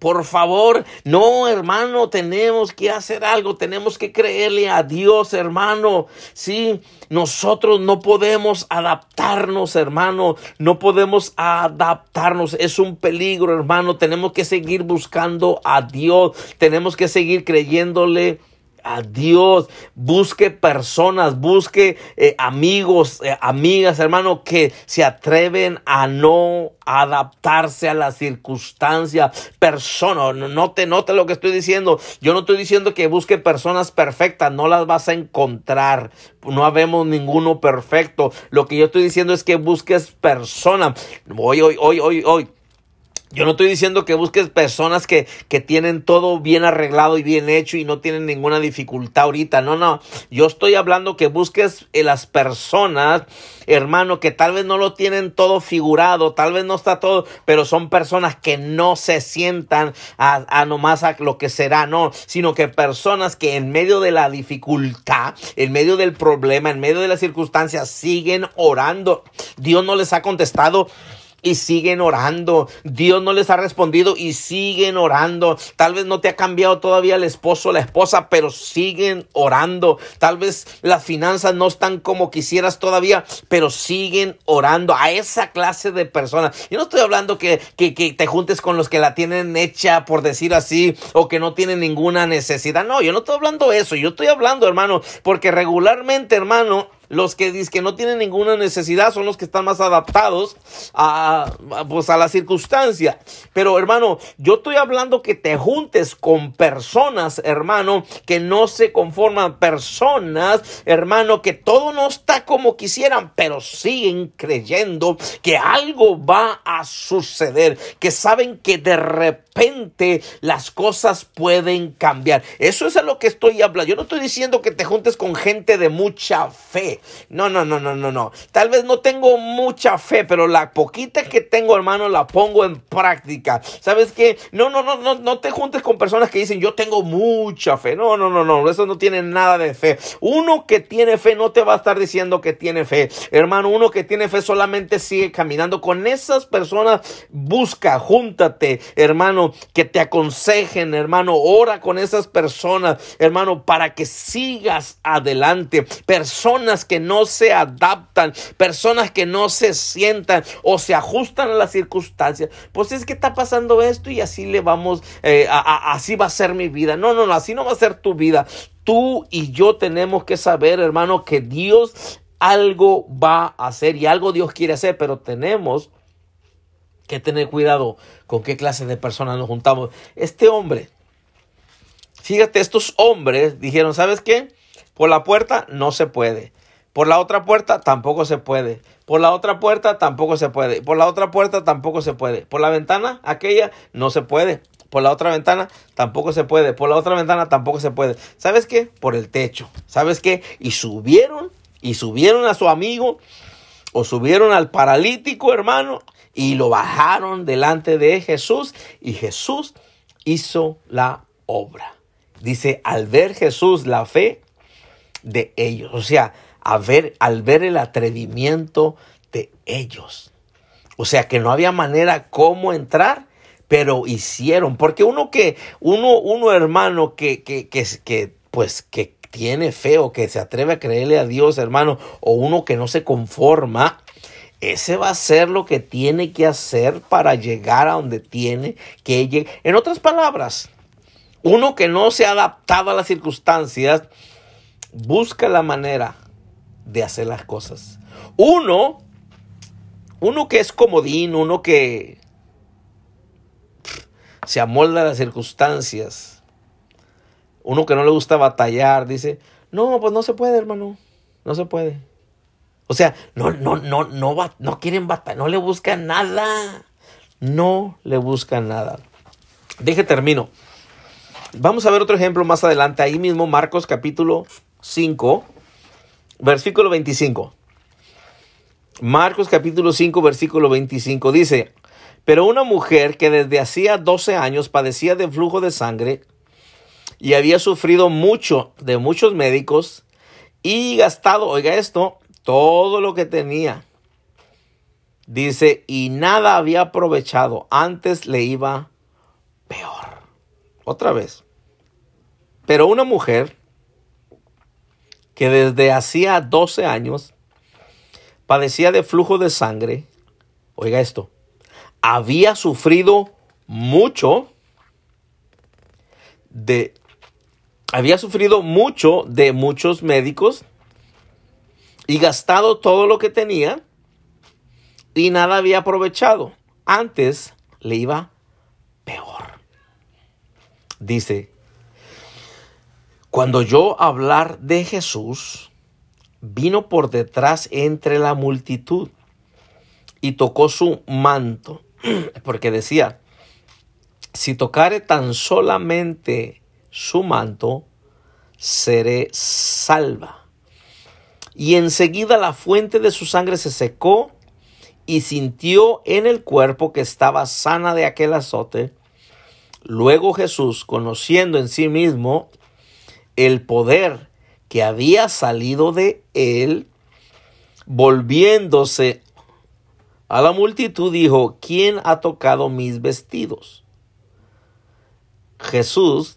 Por favor, no, hermano, tenemos que hacer algo, tenemos que creerle a Dios, hermano. Sí, nosotros no podemos adaptarnos, hermano, no podemos adaptarnos, es un peligro, hermano. Tenemos que seguir buscando a Dios, tenemos que seguir creyéndole a Dios, busque personas, busque eh, amigos, eh, amigas, hermano, que se atreven a no adaptarse a la circunstancia. Persona, no te note lo que estoy diciendo. Yo no estoy diciendo que busque personas perfectas, no las vas a encontrar. No habemos ninguno perfecto. Lo que yo estoy diciendo es que busques personas. Hoy, hoy, hoy, hoy, hoy yo no estoy diciendo que busques personas que, que, tienen todo bien arreglado y bien hecho y no tienen ninguna dificultad ahorita. No, no. Yo estoy hablando que busques eh, las personas, hermano, que tal vez no lo tienen todo figurado, tal vez no está todo, pero son personas que no se sientan a, a nomás a lo que será, no, sino que personas que en medio de la dificultad, en medio del problema, en medio de las circunstancias, siguen orando. Dios no les ha contestado y siguen orando. Dios no les ha respondido y siguen orando. Tal vez no te ha cambiado todavía el esposo o la esposa, pero siguen orando. Tal vez las finanzas no están como quisieras todavía, pero siguen orando a esa clase de personas. Yo no estoy hablando que, que, que te juntes con los que la tienen hecha, por decir así, o que no tienen ninguna necesidad. No, yo no estoy hablando eso. Yo estoy hablando, hermano, porque regularmente, hermano, los que dicen que no tienen ninguna necesidad son los que están más adaptados a, pues a la circunstancia. Pero hermano, yo estoy hablando que te juntes con personas, hermano, que no se conforman, personas, hermano, que todo no está como quisieran, pero siguen creyendo que algo va a suceder, que saben que de repente las cosas pueden cambiar. Eso es a lo que estoy hablando. Yo no estoy diciendo que te juntes con gente de mucha fe. No, no, no, no, no, no. Tal vez no tengo mucha fe, pero la poquita que tengo, hermano, la pongo en práctica. ¿Sabes qué? No, no, no, no, no te juntes con personas que dicen yo tengo mucha fe. No, no, no, no. Eso no tiene nada de fe. Uno que tiene fe no te va a estar diciendo que tiene fe. Hermano, uno que tiene fe solamente sigue caminando. Con esas personas busca, júntate, hermano, que te aconsejen, hermano. Ora con esas personas, hermano, para que sigas adelante. Personas que no se adaptan, personas que no se sientan o se ajustan a las circunstancias. Pues es que está pasando esto y así le vamos, eh, así va a ser mi vida. No, no, no, así no va a ser tu vida. Tú y yo tenemos que saber, hermano, que Dios algo va a hacer y algo Dios quiere hacer, pero tenemos que tener cuidado con qué clase de personas nos juntamos. Este hombre, fíjate, estos hombres dijeron, ¿sabes qué? Por la puerta no se puede. Por la otra puerta tampoco se puede. Por la otra puerta tampoco se puede. Por la otra puerta tampoco se puede. Por la ventana aquella no se puede. Por la otra ventana tampoco se puede. Por la otra ventana tampoco se puede. ¿Sabes qué? Por el techo. ¿Sabes qué? Y subieron y subieron a su amigo o subieron al paralítico hermano y lo bajaron delante de Jesús y Jesús hizo la obra. Dice, al ver Jesús la fe de ellos. O sea, ver, al ver el atrevimiento de ellos. O sea que no había manera cómo entrar, pero hicieron. Porque uno que, uno, uno hermano que, que, que, que pues que tiene fe o que se atreve a creerle a Dios, hermano, o uno que no se conforma, ese va a ser lo que tiene que hacer para llegar a donde tiene que llegar. En otras palabras, uno que no se ha adaptado a las circunstancias, busca la manera de hacer las cosas. Uno, uno que es comodín, uno que se amolda a las circunstancias, uno que no le gusta batallar, dice, no, pues no se puede, hermano, no se puede. O sea, no, no, no, no, no quieren batallar, no le buscan nada, no le buscan nada. Deje termino. Vamos a ver otro ejemplo más adelante, ahí mismo, Marcos capítulo 5, versículo 25. Marcos capítulo 5, versículo 25 dice, pero una mujer que desde hacía 12 años padecía de flujo de sangre y había sufrido mucho de muchos médicos y gastado, oiga esto, todo lo que tenía. Dice, y nada había aprovechado, antes le iba peor. Otra vez. Pero una mujer que desde hacía 12 años padecía de flujo de sangre, oiga esto, había sufrido mucho de había sufrido mucho de muchos médicos y gastado todo lo que tenía y nada había aprovechado. Antes le iba peor. Dice, cuando yo hablar de Jesús, vino por detrás entre la multitud y tocó su manto, porque decía, si tocare tan solamente su manto, seré salva. Y enseguida la fuente de su sangre se secó y sintió en el cuerpo que estaba sana de aquel azote. Luego Jesús, conociendo en sí mismo el poder que había salido de él, volviéndose a la multitud, dijo, ¿quién ha tocado mis vestidos? Jesús,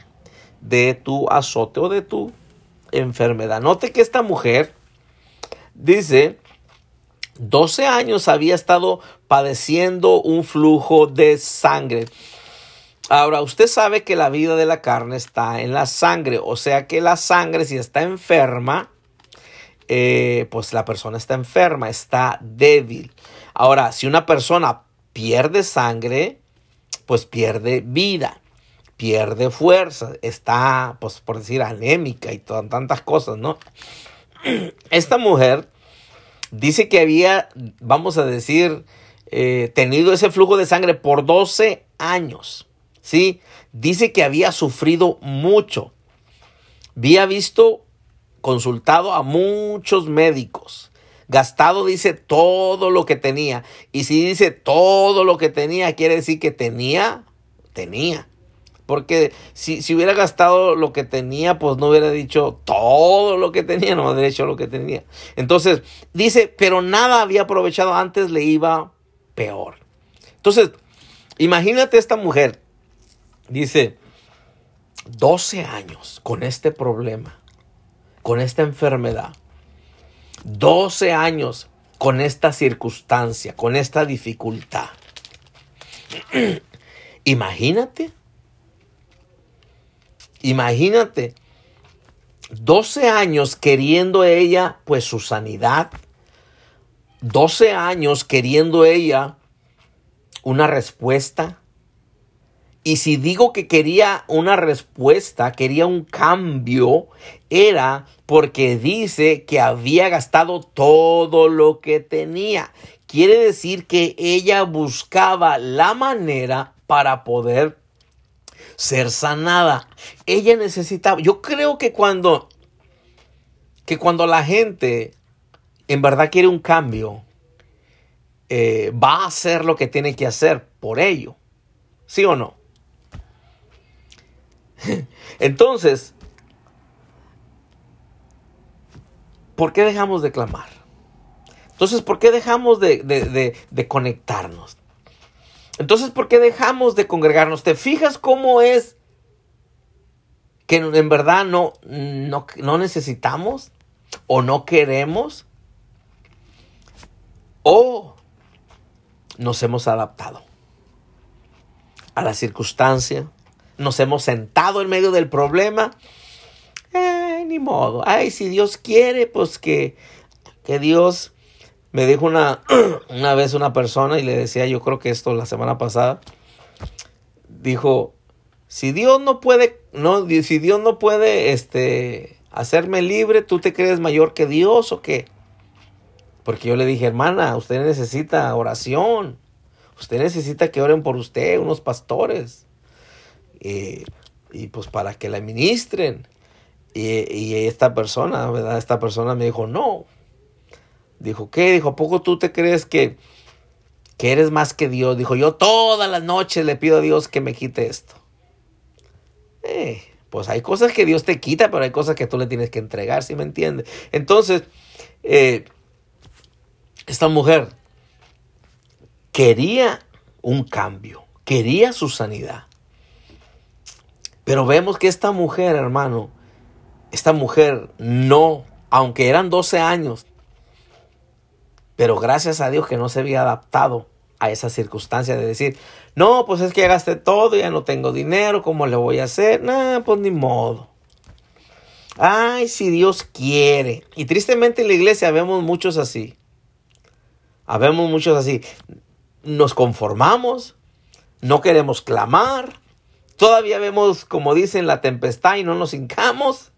de tu azote o de tu enfermedad. Note que esta mujer dice 12 años había estado padeciendo un flujo de sangre. Ahora, usted sabe que la vida de la carne está en la sangre, o sea que la sangre si está enferma, eh, pues la persona está enferma, está débil. Ahora, si una persona pierde sangre, pues pierde vida, pierde fuerza, está, pues por decir, anémica y tantas cosas, ¿no? Esta mujer Dice que había, vamos a decir, eh, tenido ese flujo de sangre por 12 años. ¿sí? Dice que había sufrido mucho. Había visto, consultado a muchos médicos. Gastado dice todo lo que tenía. Y si dice todo lo que tenía, quiere decir que tenía, tenía. Porque si, si, hubiera gastado lo que tenía, pues no hubiera dicho todo lo que tenía, no hubiera hecho lo que tenía. Entonces, dice, pero nada había aprovechado antes, le iba peor. Entonces, imagínate esta mujer, dice, 12 años con este problema, con esta enfermedad, 12 años con esta circunstancia, con esta dificultad. Imagínate Imagínate, 12 años queriendo ella pues su sanidad, 12 años queriendo ella una respuesta. Y si digo que quería una respuesta, quería un cambio, era porque dice que había gastado todo lo que tenía. Quiere decir que ella buscaba la manera para poder ser sanada. Ella necesitaba, yo creo que cuando, que cuando la gente en verdad quiere un cambio, eh, va a hacer lo que tiene que hacer por ello. ¿Sí o no? Entonces, ¿por qué dejamos de clamar? Entonces, ¿por qué dejamos de, de conectarnos? Entonces, ¿por qué dejamos de congregarnos? ¿Te fijas cómo es que en verdad no, no, necesitamos o no queremos? ¿O nos hemos adaptado a la circunstancia? nos hemos sentado en medio del problema. Ay, ni modo. Ay, si Dios quiere, pues que, que Dios me dijo una, una vez una persona y le decía, yo creo que esto la semana pasada, dijo, si Dios no puede, no, si Dios no puede, este, hacerme libre, ¿tú te crees mayor que Dios o qué? Porque yo le dije, hermana, usted necesita oración. Usted necesita que oren por usted, unos pastores. y pues para que la ministren. Y, y, esta persona, ¿verdad? Esta persona me dijo, no. Dijo, ¿qué? Dijo, ¿a poco tú te crees que, que eres más que Dios? Dijo, yo todas las noches le pido a Dios que me quite esto. Eh, pues hay cosas que Dios te quita, pero hay cosas que tú le tienes que entregar, ¿sí me entiendes? Entonces, eh, esta mujer quería un cambio, quería su sanidad. Pero vemos que esta mujer, hermano, esta mujer no, aunque eran 12 años, pero gracias a Dios que no se había adaptado a esa circunstancia de decir, no, pues es que ya gasté todo, ya no tengo dinero, ¿cómo le voy a hacer? Nah, pues ni modo. Ay, si Dios quiere. Y tristemente en la iglesia vemos muchos así. Habemos muchos así. Nos conformamos, no queremos clamar, todavía vemos, como dicen, la tempestad y no nos hincamos.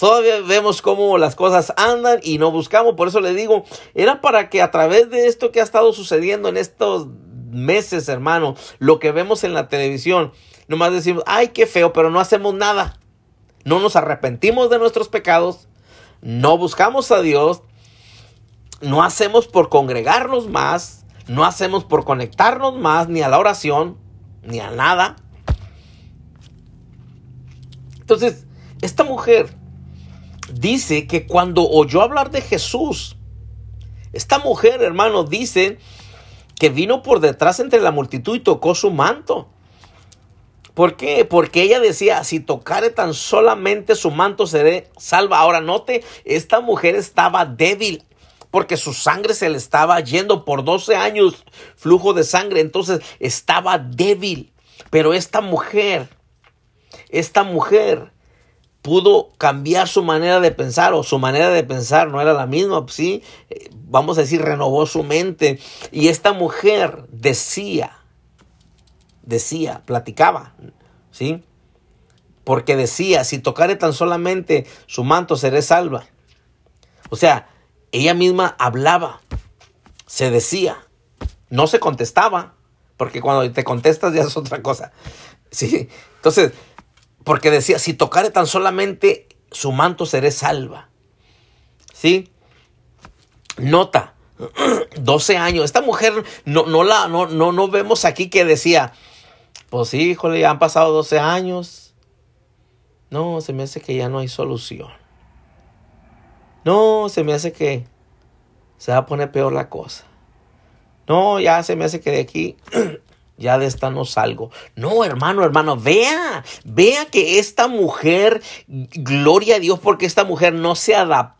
Todavía vemos cómo las cosas andan y no buscamos. Por eso le digo, era para que a través de esto que ha estado sucediendo en estos meses, hermano, lo que vemos en la televisión, nomás decimos, ay, qué feo, pero no hacemos nada. No nos arrepentimos de nuestros pecados, no buscamos a Dios, no hacemos por congregarnos más, no hacemos por conectarnos más, ni a la oración, ni a nada. Entonces, esta mujer dice que cuando oyó hablar de Jesús, esta mujer, hermano, dice que vino por detrás entre la multitud y tocó su manto. ¿Por qué? Porque ella decía, si tocare tan solamente su manto seré salva. Ahora note, esta mujer estaba débil porque su sangre se le estaba yendo por 12 años, flujo de sangre, entonces estaba débil. Pero esta mujer, esta mujer pudo cambiar su manera de pensar o su manera de pensar no era la misma, sí, eh, vamos a decir, renovó su mente y esta mujer decía, decía, platicaba, ¿sí? Porque decía, si tocare tan solamente su manto seré salva. O sea, ella misma hablaba, se decía, no se contestaba, porque cuando te contestas ya es otra cosa. Sí, entonces porque decía, si tocare tan solamente su manto seré salva. ¿Sí? Nota, 12 años. Esta mujer no, no la no, no, no vemos aquí que decía, pues híjole, ya han pasado 12 años. No, se me hace que ya no hay solución. No, se me hace que se va a poner peor la cosa. No, ya se me hace que de aquí ya de esta no salgo. No, hermano, hermano, vea, vea que esta mujer, gloria a Dios porque esta mujer no se adaptó,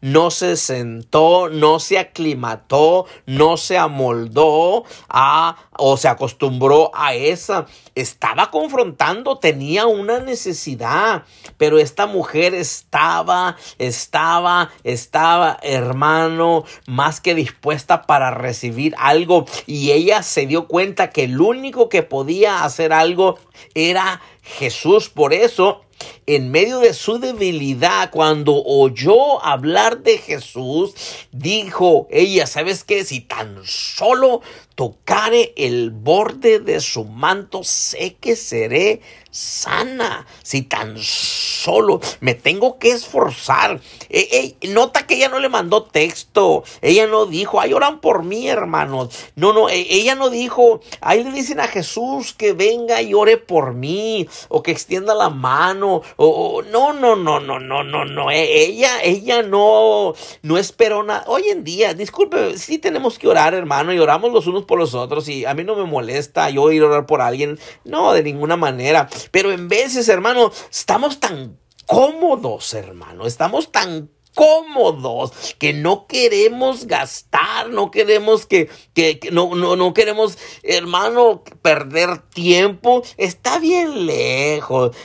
no se sentó, no se aclimató, no se amoldó a o se acostumbró a esa. Estaba confrontando, tenía una necesidad, pero esta mujer estaba, estaba, estaba, hermano, más que dispuesta para recibir algo y ella se dio cuenta que el único que podía hacer algo era Jesús. Por eso, en medio de su debilidad, cuando oyó hablar de Jesús, dijo ella, ¿sabes qué? Si tan solo tocare el borde de su manto, sé que seré sana. Si tan solo me tengo que esforzar. E, nota que ella no le mandó texto. Ella no dijo, ay, oran por mí, hermanos. No, no, e, ella no dijo, ahí le dicen a Jesús que venga y ore por mí. O que extienda la mano. O, no, no, no, no, no, no, no. ella, ella no, no esperó nada. Hoy en día, disculpe, sí tenemos que orar, hermano, y oramos los unos por los otros. Y a mí no me molesta yo ir a orar por alguien. No, de ninguna manera. Pero en veces, hermano, estamos tan cómodos, hermano. Estamos tan cómodos, que no queremos gastar, no queremos que, que, no, no, no queremos, hermano, perder tiempo. Está bien lejos.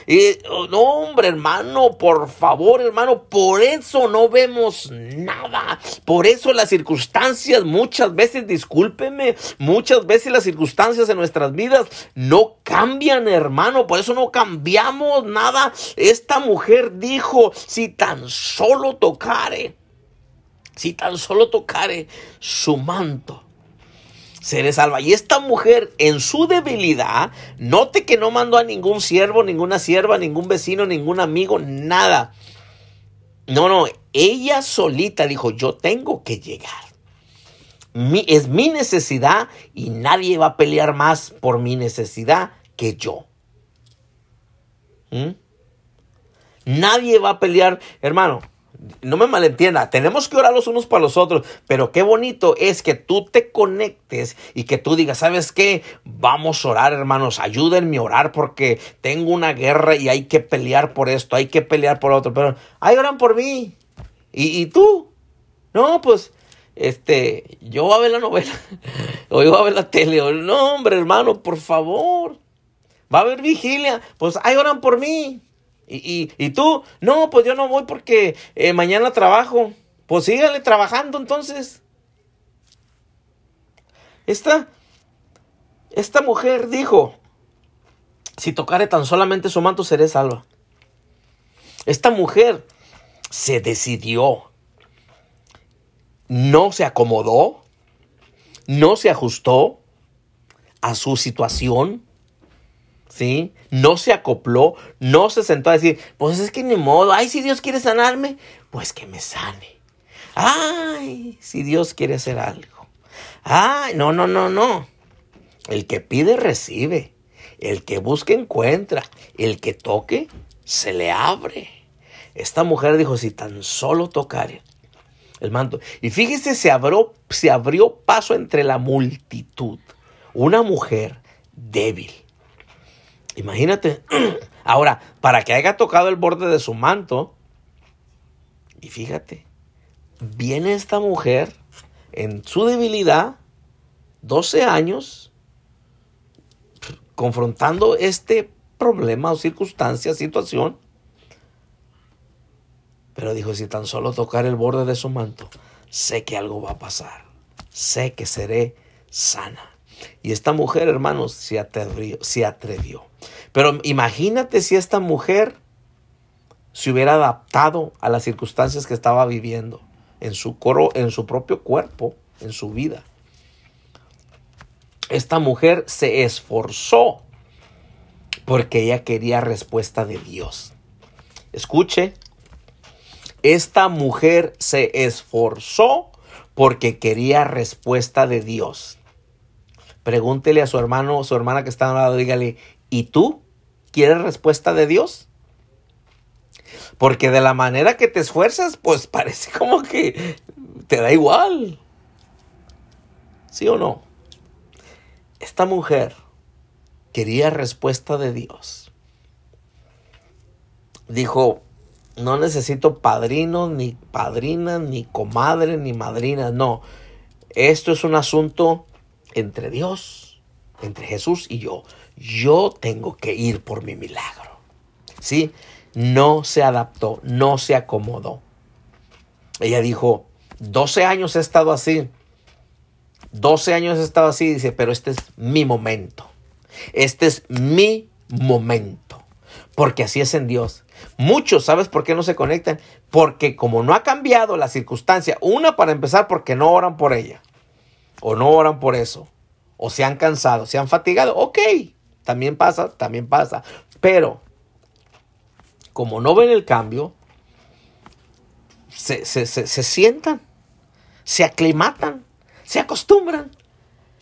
no, hombre, hermano, por favor, hermano, por eso no vemos nada. Por eso las circunstancias, muchas veces, discúlpeme, muchas veces las circunstancias en nuestras vidas no cambian, hermano. Por eso no cambiamos nada. Esta mujer dijo, si tan solo si tan solo tocare su manto, seré salva. Y esta mujer en su debilidad, note que no mandó a ningún siervo, ninguna sierva, ningún vecino, ningún amigo, nada. No, no, ella solita dijo, yo tengo que llegar. es mi necesidad y nadie va a pelear más por mi necesidad que yo. ¿Mm? Nadie va a pelear, hermano no me malentienda, tenemos que orar los unos para los otros, pero qué bonito es que tú te conectes y que tú digas, ¿sabes qué? Vamos a orar, hermanos, ayúdenme a orar porque tengo una guerra y hay que pelear por esto, hay que pelear por otro, pero ahí oran por mí. ¿Y, tú? No, pues, este, yo voy a ver la novela, o yo voy a ver la tele, no, hombre, hermano, por favor. Va a haber vigilia, pues ahí oran por mí. ¿Y, tú? No, pues yo no voy porque eh, mañana trabajo. Pues sígale trabajando entonces. Esta, esta mujer dijo, si tocare tan solamente su manto seré salva. Esta mujer se decidió, no se acomodó, no se ajustó a su situación, ¿sí? No se acopló, no se sentó a decir, pues es que ni modo, ay, si Dios quiere sanarme, pues que me sane. Ay, si Dios quiere hacer algo. Ay, no, no, no, no. El que pide, recibe. El que busca, encuentra. El que toque, se le abre. Esta mujer dijo, si tan solo tocare el manto. Y fíjese, se abrió, se abrió paso entre la multitud. Una mujer débil Imagínate. Ahora, para que haya tocado el borde de su manto, y fíjate, viene esta mujer en su debilidad, 12 años, confrontando este problema o circunstancia, situación. Pero dijo, si tan solo tocar el borde de su manto, sé que algo va a pasar. Sé que seré sana. Y esta mujer, hermanos, se atrevió, se atrevió. Pero imagínate si esta mujer se hubiera adaptado a las circunstancias que estaba viviendo en su, coro, en su propio cuerpo, en su vida. Esta mujer se esforzó porque ella quería respuesta de Dios. Escuche, esta mujer se esforzó porque quería respuesta de Dios. Pregúntele a su hermano su hermana que está al lado, dígale, ¿y tú quieres respuesta de Dios? Porque de la manera que te esfuerzas, pues parece como que te da igual. ¿Sí o no? Esta mujer quería respuesta de Dios. Dijo, no necesito padrinos, ni padrinas, ni comadres, ni madrinas. No, esto es un asunto entre Dios, entre Jesús y yo. Yo tengo que ir por mi milagro. ¿Sí? No se adaptó, no se acomodó. Ella dijo, 12 años he estado así. 12 años he estado así, dice, pero este es mi momento. Este es mi momento. Porque así es en Dios. Muchos, ¿sabes por qué no se conectan? Porque como no ha cambiado la circunstancia, una para empezar porque no oran por ella o no oran por eso, o se han cansado, se han fatigado, ok, también pasa, también pasa. Pero, como no ven el cambio, se, sientan, se aclimatan, se acostumbran.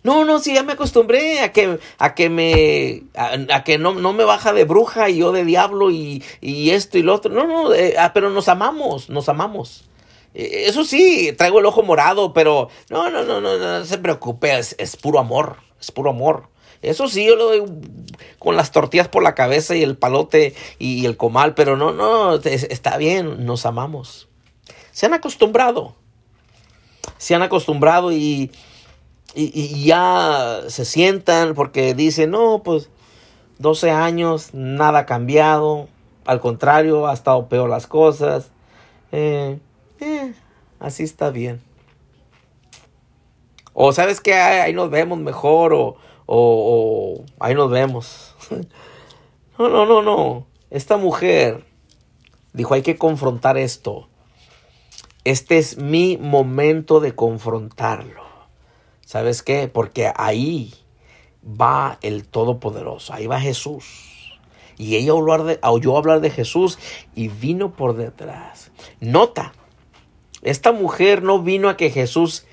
No, no, si ya me acostumbré a que, a que me, a, que no, no, me baja de bruja y yo de diablo y, esto y lo otro. No, no, eh, ah, pero nos amamos, nos amamos. Eh, eso sí, traigo el ojo morado, pero no, no, no, no, no, se preocupe, es, puro amor, es puro amor. Eso sí, yo lo doy con las tortillas por la cabeza y el palote y el comal, pero no, no, está bien, nos amamos. se han acostumbrado. Se han acostumbrado y, y, ya se sientan porque dicen, no, pues 12 años, nada ha cambiado. Al contrario, ha estado peor las cosas. Eh, eh, así está bien. O sabes que ahí nos vemos mejor o, o, ahí nos vemos. no, no, no, no. Esta mujer dijo, hay que confrontar esto. Este es mi momento de confrontarlo. ¿Sabes qué? Porque ahí va el Todopoderoso, ahí va Jesús. Y ella oyó hablar de Jesús y vino por detrás. Nota, esta mujer no vino a que Jesús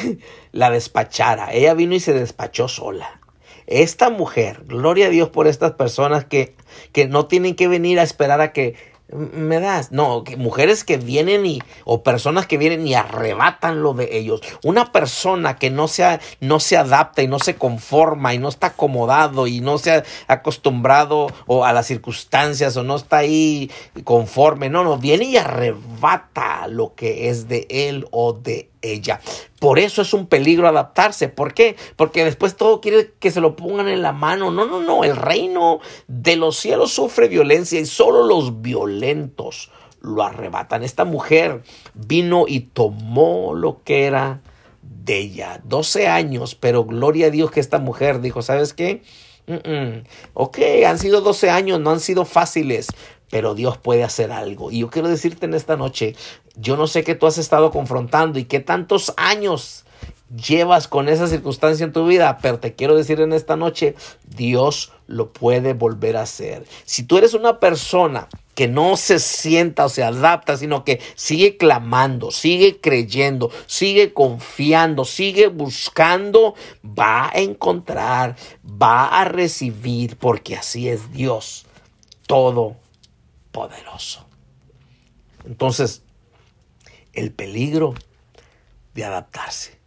la despachara. Ella vino y se despachó sola. Esta mujer, gloria a Dios por estas personas que, que no tienen que venir a esperar a que me das. No, mujeres que vienen y, o personas que vienen y arrebatan lo de ellos. Una persona que no se, no se adapta y no se conforma y no está acomodado y no se ha acostumbrado o a las circunstancias o no está ahí conforme. No, no, viene y arrebata lo que es de él o de ella. Por eso es un peligro adaptarse. ¿Por qué? Porque después todo quiere que se lo pongan en la mano. No, no, no. El reino de los cielos sufre violencia y solo los violentos lo arrebatan. Esta mujer vino y tomó lo que era de ella. 12 años, pero gloria a Dios que esta mujer dijo, ¿sabes qué? Ok, han sido 12 años, no han sido fáciles, pero Dios puede hacer algo. Y yo quiero decirte en esta noche, yo no sé qué tú has estado confrontando y qué tantos años llevas con esa circunstancia en tu vida, pero te quiero decir en esta noche, Dios lo puede volver a hacer. Si tú eres una persona que no se sienta o se adapta, sino que sigue clamando, sigue creyendo, sigue confiando, sigue buscando, va a encontrar, va a recibir, porque así es Dios, todo poderoso. Entonces, el peligro de adaptarse.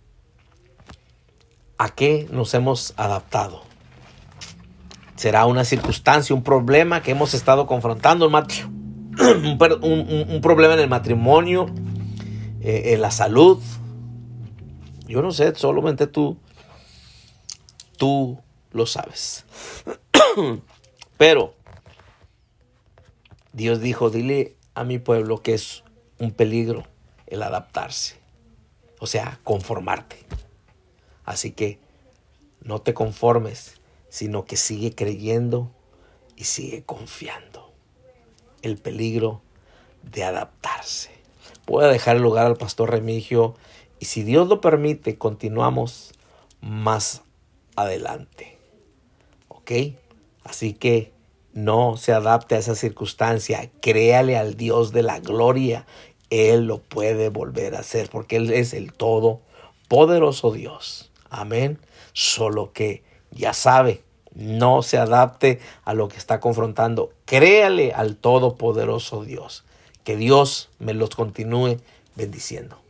¿A qué nos hemos adaptado? ¿Será una circunstancia, un problema que hemos estado confrontando? Un, problema en el matrimonio, eh, en la salud. Yo no sé, solamente tú, tú lo sabes. Pero Dios dijo, dile a mi pueblo que es un peligro el adaptarse, o sea, conformarte. Así que no te conformes, sino que sigue creyendo y sigue confiando. El peligro de adaptarse. Voy a dejar el lugar al pastor Remigio y si Dios lo permite, continuamos más adelante. ¿Ok? Así que no se adapte a esa circunstancia, créale al Dios de la gloria él lo puede volver a hacer porque Él es el todo poderoso Dios. Amén. Solo que ya sabe, no se adapte a lo que está confrontando. Créale al todopoderoso Dios. Que Dios me los continúe bendiciendo.